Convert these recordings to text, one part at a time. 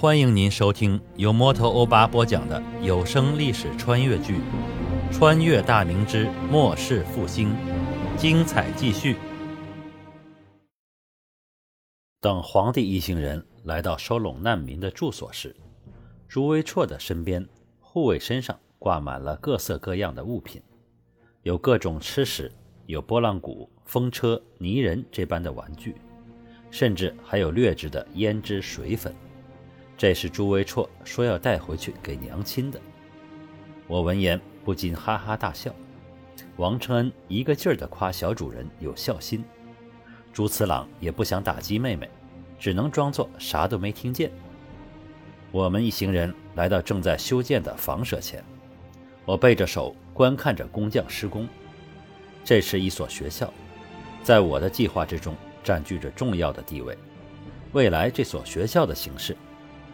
欢迎您收听由摩托欧巴播讲的有声历史穿越剧《穿越大明之末世复兴》，精彩继续。等皇帝一行人来到收拢难民的住所时，朱威绰的身边护卫身上挂满了各色各样的物品，有各种吃食，有拨浪鼓、风车、泥人这般的玩具，甚至还有劣质的胭脂水粉。这是朱维绰说要带回去给娘亲的。我闻言不禁哈哈大笑。王承恩一个劲儿地夸小主人有孝心，朱次郎也不想打击妹妹，只能装作啥都没听见。我们一行人来到正在修建的房舍前，我背着手观看着工匠施工。这是一所学校，在我的计划之中占据着重要的地位。未来这所学校的形式。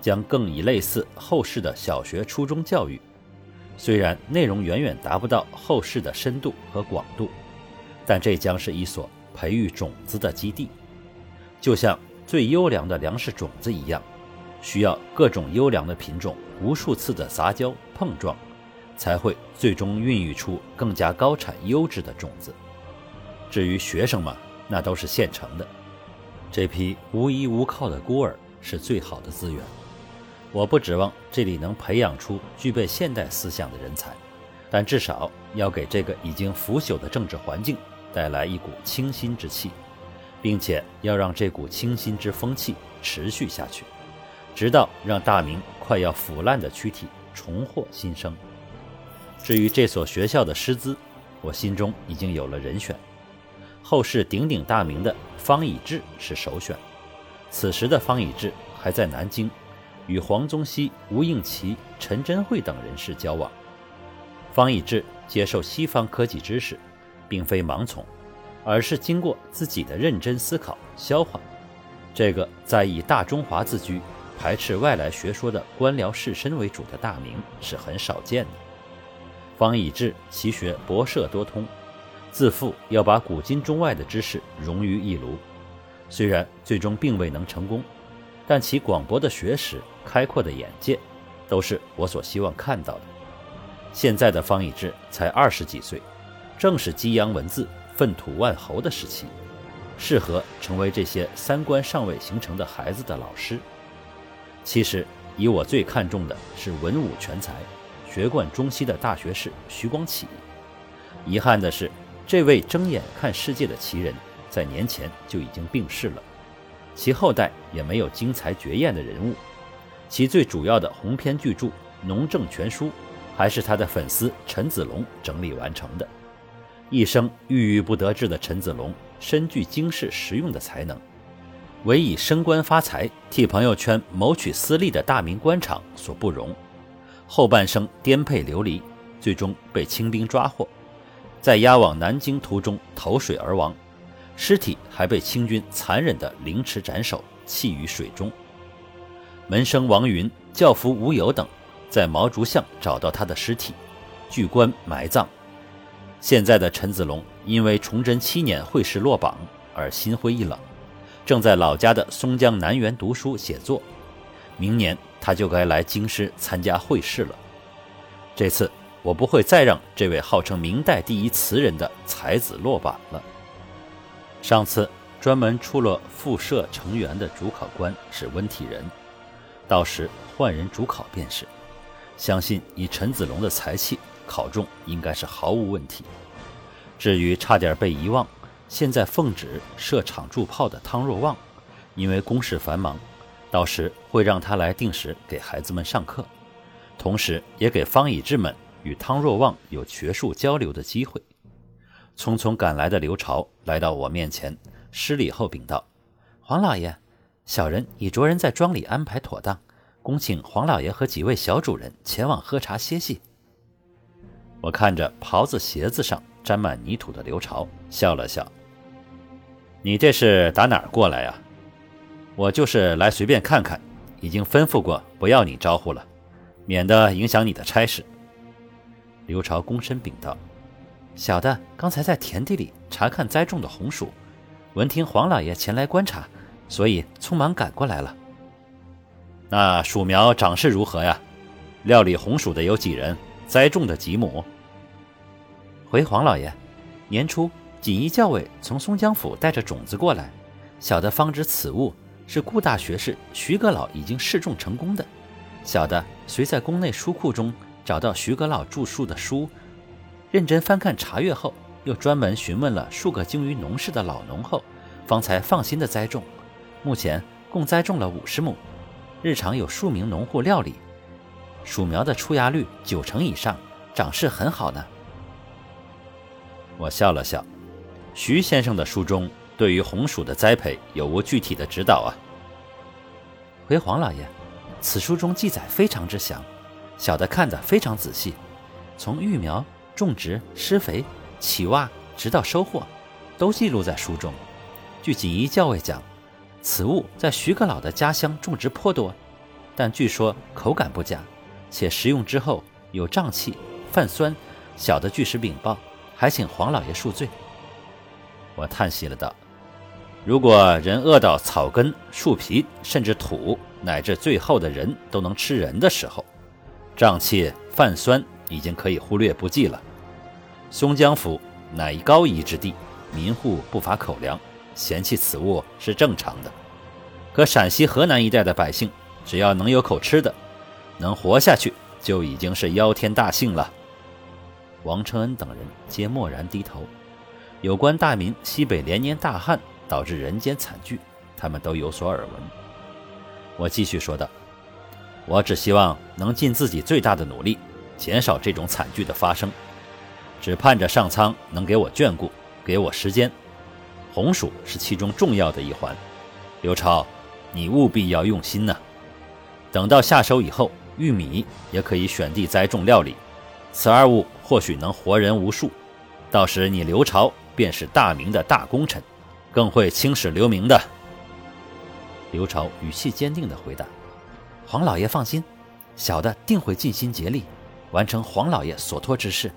将更以类似后世的小学、初中教育，虽然内容远远达不到后世的深度和广度，但这将是一所培育种子的基地，就像最优良的粮食种子一样，需要各种优良的品种无数次的杂交碰撞，才会最终孕育出更加高产优质的种子。至于学生嘛，那都是现成的，这批无依无靠的孤儿是最好的资源。我不指望这里能培养出具备现代思想的人才，但至少要给这个已经腐朽的政治环境带来一股清新之气，并且要让这股清新之风气持续下去，直到让大明快要腐烂的躯体重获新生。至于这所学校的师资，我心中已经有了人选，后世鼎鼎大名的方以智是首选。此时的方以智还在南京。与黄宗羲、吴应麒、陈真慧等人士交往，方以智接受西方科技知识，并非盲从，而是经过自己的认真思考消化。这个在以大中华自居、排斥外来学说的官僚士绅为主的大明是很少见的。方以智其学博涉多通，自负要把古今中外的知识融于一炉，虽然最终并未能成功。但其广博的学识、开阔的眼界，都是我所希望看到的。现在的方以智才二十几岁，正是激扬文字、粪土万侯的时期，适合成为这些三观尚未形成的孩子的老师。其实，以我最看重的是文武全才、学贯中西的大学士徐光启。遗憾的是，这位睁眼看世界的奇人，在年前就已经病逝了。其后代也没有精彩绝艳的人物，其最主要的鸿篇巨著《农政全书》，还是他的粉丝陈子龙整理完成的。一生郁郁不得志的陈子龙，深具经世实用的才能，唯以升官发财、替朋友圈谋取私利的大明官场所不容。后半生颠沛流离，最终被清兵抓获，在押往南京途中投水而亡。尸体还被清军残忍地凌迟斩首，弃于水中。门生王云、教夫吴友等在毛竹巷找到他的尸体，据棺埋葬。现在的陈子龙因为崇祯七年会试落榜而心灰意冷，正在老家的松江南园读书写作。明年他就该来京师参加会试了。这次我不会再让这位号称明代第一词人的才子落榜了。上次专门出了复社成员的主考官是温体仁，到时换人主考便是。相信以陈子龙的才气，考中应该是毫无问题。至于差点被遗忘，现在奉旨设场驻炮的汤若望，因为公事繁忙，到时会让他来定时给孩子们上课，同时也给方以智们与汤若望有学术交流的机会。匆匆赶来的刘朝来到我面前，施礼后禀道：“黄老爷，小人已着人在庄里安排妥当，恭请黄老爷和几位小主人前往喝茶歇息。”我看着袍子鞋子上沾满泥土的刘朝，笑了笑：“你这是打哪儿过来呀？我就是来随便看看，已经吩咐过不要你招呼了，免得影响你的差事。”刘朝躬身禀道。小的刚才在田地里查看栽种的红薯，闻听黄老爷前来观察，所以匆忙赶过来了。那鼠苗长势如何呀？料理红薯的有几人？栽种的几亩？回黄老爷，年初锦衣教尉从松江府带着种子过来，小的方知此物是顾大学士徐阁老已经试种成功的。小的随在宫内书库中找到徐阁老著述的书，认真翻看查阅后，又专门询问了数个精于农事的老农后，方才放心的栽种。目前共栽种了五十亩，日常有数名农户料理。薯苗的出芽率九成以上，长势很好呢。我笑了笑，徐先生的书中对于红薯的栽培有无具体的指导啊？回黄老爷，此书中记载非常之详，小的看得非常仔细，从育苗、种植、施肥、起挖，直到收获，都记录在书中。据锦衣教尉讲，此物在徐阁老的家乡种植颇多，但据说口感不佳。且食用之后有胀气、泛酸，小的据实禀报，还请黄老爷恕罪。我叹息了道：“如果人饿到草根、树皮，甚至土，乃至最后的人都能吃人的时候，胀气、泛酸已经可以忽略不计了。松江府乃一高夷之地，民户不乏口粮，嫌弃此物是正常的。可陕西、河南一带的百姓，只要能有口吃的。”能活下去就已经是妖天大幸了。王承恩等人皆默然低头。有关大明西北连年大旱导致人间惨剧，他们都有所耳闻。我继续说道：“我只希望能尽自己最大的努力，减少这种惨剧的发生。只盼着上苍能给我眷顾，给我时间。红薯是其中重要的一环。刘超，你务必要用心呐！等到下手以后。”玉米也可以选地栽种料理，此二物或许能活人无数。到时你刘朝便是大明的大功臣，更会青史留名的。刘朝语气坚定地回答：“黄老爷放心，小的定会尽心竭力，完成黄老爷所托之事。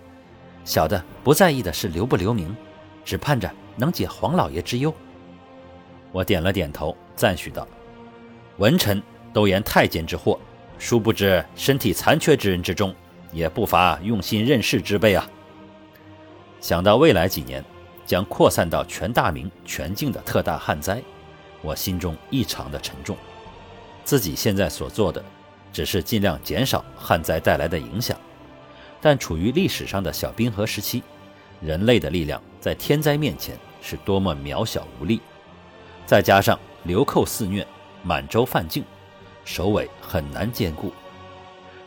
小的不在意的是留不留名，只盼着能解黄老爷之忧。”我点了点头，赞许道：“文臣都言太监之祸。”殊不知，身体残缺之人之中，也不乏用心任事之辈啊。想到未来几年将扩散到全大明全境的特大旱灾，我心中异常的沉重。自己现在所做的，只是尽量减少旱灾带来的影响，但处于历史上的小冰河时期，人类的力量在天灾面前是多么渺小无力。再加上流寇肆虐，满洲犯境。首尾很难兼顾，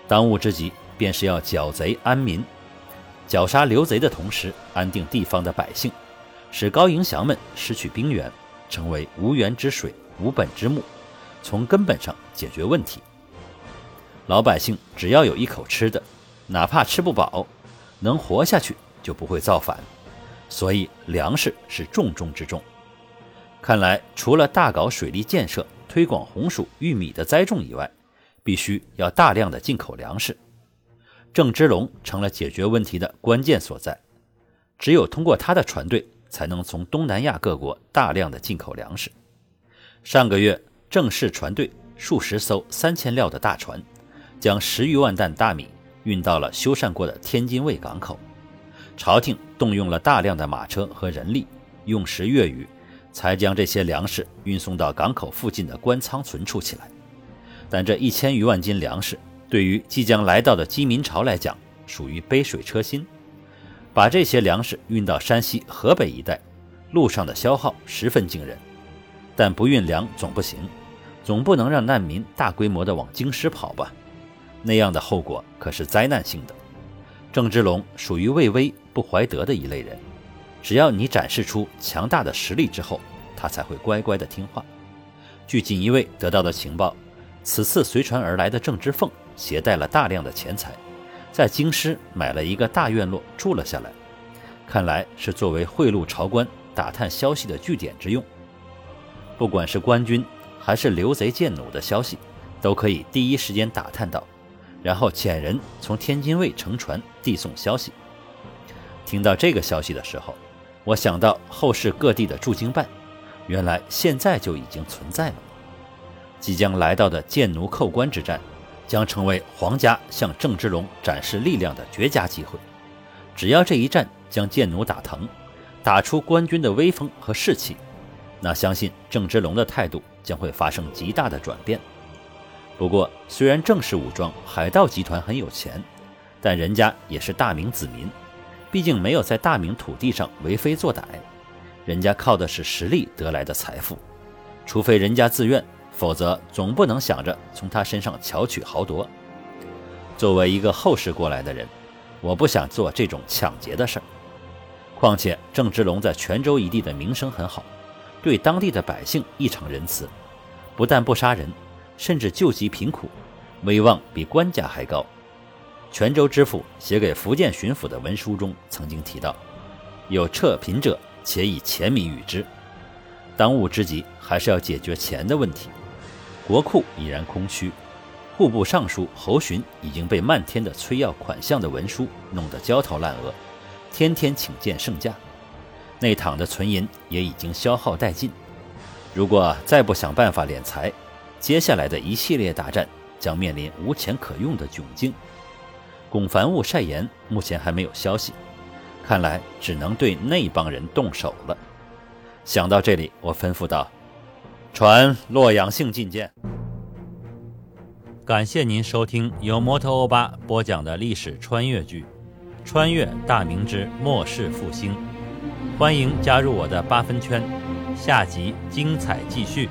当务之急便是要剿贼安民，绞杀刘贼的同时，安定地方的百姓，使高迎祥们失去兵源，成为无源之水、无本之木，从根本上解决问题。老百姓只要有一口吃的，哪怕吃不饱，能活下去就不会造反。所以粮食是重中之重。看来除了大搞水利建设，推广红薯、玉米的栽种以外，必须要大量的进口粮食。郑芝龙成了解决问题的关键所在。只有通过他的船队，才能从东南亚各国大量的进口粮食。上个月，郑氏船队数十艘三千料的大船，将十余万担大米运到了修缮过的天津卫港口。朝廷动用了大量的马车和人力，用时月余。才将这些粮食运送到港口附近的官仓存储起来，但这一千余万斤粮食对于即将来到的饥民潮来讲，属于杯水车薪。把这些粮食运到山西、河北一带，路上的消耗十分惊人。但不运粮总不行，总不能让难民大规模的往京师跑吧？那样的后果可是灾难性的。郑芝龙属于魏巍不怀德的一类人。只要你展示出强大的实力之后，他才会乖乖的听话。据锦衣卫得到的情报，此次随船而来的郑芝凤携带了大量的钱财，在京师买了一个大院落住了下来，看来是作为贿赂朝官、打探消息的据点之用。不管是官军还是刘贼贱奴的消息，都可以第一时间打探到，然后遣人从天津卫乘船递送消息。听到这个消息的时候，我想到后世各地的驻京办，原来现在就已经存在了。即将来到的建奴寇关之战，将成为皇家向郑芝龙展示力量的绝佳机会。只要这一战将建奴打疼，打出官军的威风和士气，那相信郑芝龙的态度将会发生极大的转变。不过，虽然郑氏武装海盗集团很有钱，但人家也是大明子民，毕竟没有在大明土地上为非作歹，人家靠的是实力得来的财富，除非人家自愿。否则，总不能想着从他身上巧取豪夺。作为一个后世过来的人，我不想做这种抢劫的事儿。况且，郑芝龙在泉州一地的名声很好，对当地的百姓异常仁慈，不但不杀人，甚至救济贫苦，威望比官家还高。泉州知府写给福建巡抚的文书中曾经提到：“有撤贫者，且以钱米与之。”当务之急还是要解决钱的问题。国库已然空虚，户部尚书侯洵已经被漫天的催要款项的文书弄得焦头烂额，天天请见圣驾，内躺的存银也已经消耗殆尽。如果再不想办法敛财，接下来的一系列大战将面临无钱可用的窘境。龚凡物晒言，目前还没有消息，看来只能对那帮人动手了。想到这里，我吩咐道。传洛阳信觐见。感谢您收听由摩托欧巴播讲的历史穿越剧《穿越大明之末世复兴》，欢迎加入我的八分圈，下集精彩继续。